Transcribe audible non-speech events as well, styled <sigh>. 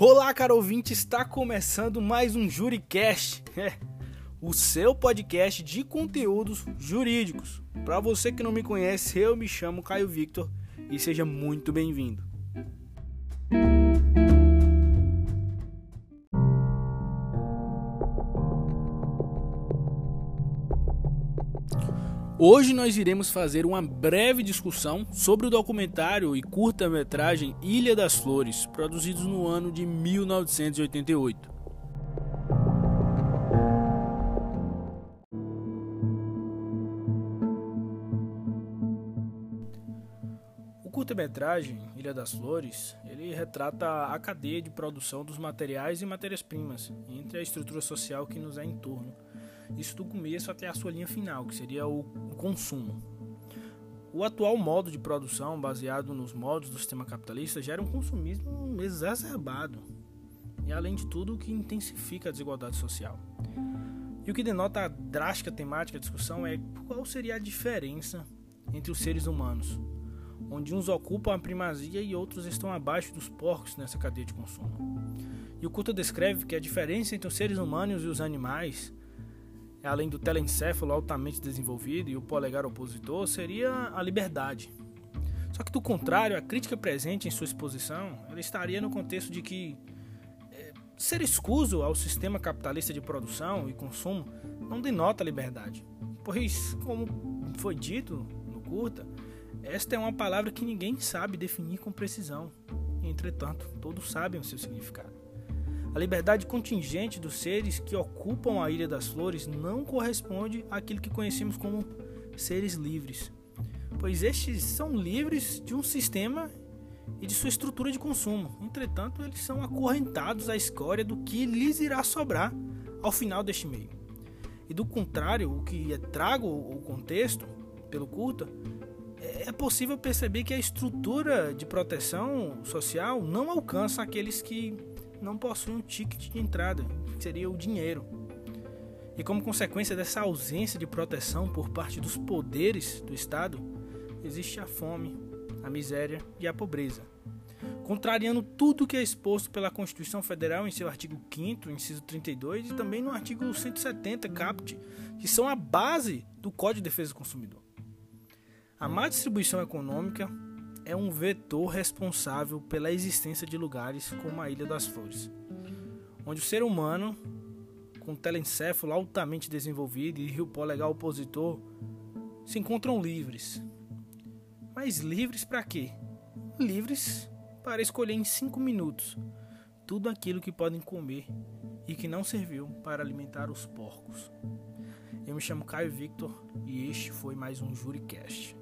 Olá, caro ouvinte, está começando mais um JuriCast, <laughs> é, o seu podcast de conteúdos jurídicos. Para você que não me conhece, eu me chamo Caio Victor e seja muito bem-vindo. Hoje nós iremos fazer uma breve discussão sobre o documentário e curta-metragem Ilha das Flores, produzidos no ano de 1988. O curta-metragem Ilha das Flores, ele retrata a cadeia de produção dos materiais e matérias-primas entre a estrutura social que nos é em torno isso do começo até a sua linha final, que seria o consumo. O atual modo de produção, baseado nos modos do sistema capitalista, gera um consumismo exacerbado e, além de tudo, o que intensifica a desigualdade social. E o que denota a drástica temática da discussão é qual seria a diferença entre os seres humanos, onde uns ocupam a primazia e outros estão abaixo dos porcos nessa cadeia de consumo. E o Culto descreve que a diferença entre os seres humanos e os animais além do telencéfalo altamente desenvolvido e o polegar opositor, seria a liberdade. Só que, do contrário, a crítica presente em sua exposição ela estaria no contexto de que é, ser escuso ao sistema capitalista de produção e consumo não denota liberdade. Pois, como foi dito no curta, esta é uma palavra que ninguém sabe definir com precisão. Entretanto, todos sabem o seu significado. A liberdade contingente dos seres que ocupam a Ilha das Flores não corresponde àquilo que conhecemos como seres livres, pois estes são livres de um sistema e de sua estrutura de consumo. Entretanto, eles são acorrentados à escória do que lhes irá sobrar ao final deste meio. E do contrário, o que é trago o contexto pelo culto, é possível perceber que a estrutura de proteção social não alcança aqueles que não possuem um ticket de entrada, que seria o dinheiro. E como consequência dessa ausência de proteção por parte dos poderes do Estado, existe a fome, a miséria e a pobreza. Contrariando tudo que é exposto pela Constituição Federal em seu artigo 5 inciso 32 e também no artigo 170 caput, que são a base do Código de Defesa do Consumidor. A má distribuição econômica é um vetor responsável pela existência de lugares como a Ilha das Flores, onde o ser humano, com telencéfalo altamente desenvolvido e rio polegar opositor, se encontram livres. Mas livres para quê? Livres para escolher em cinco minutos tudo aquilo que podem comer e que não serviu para alimentar os porcos. Eu me chamo Caio Victor e este foi mais um JuriCast.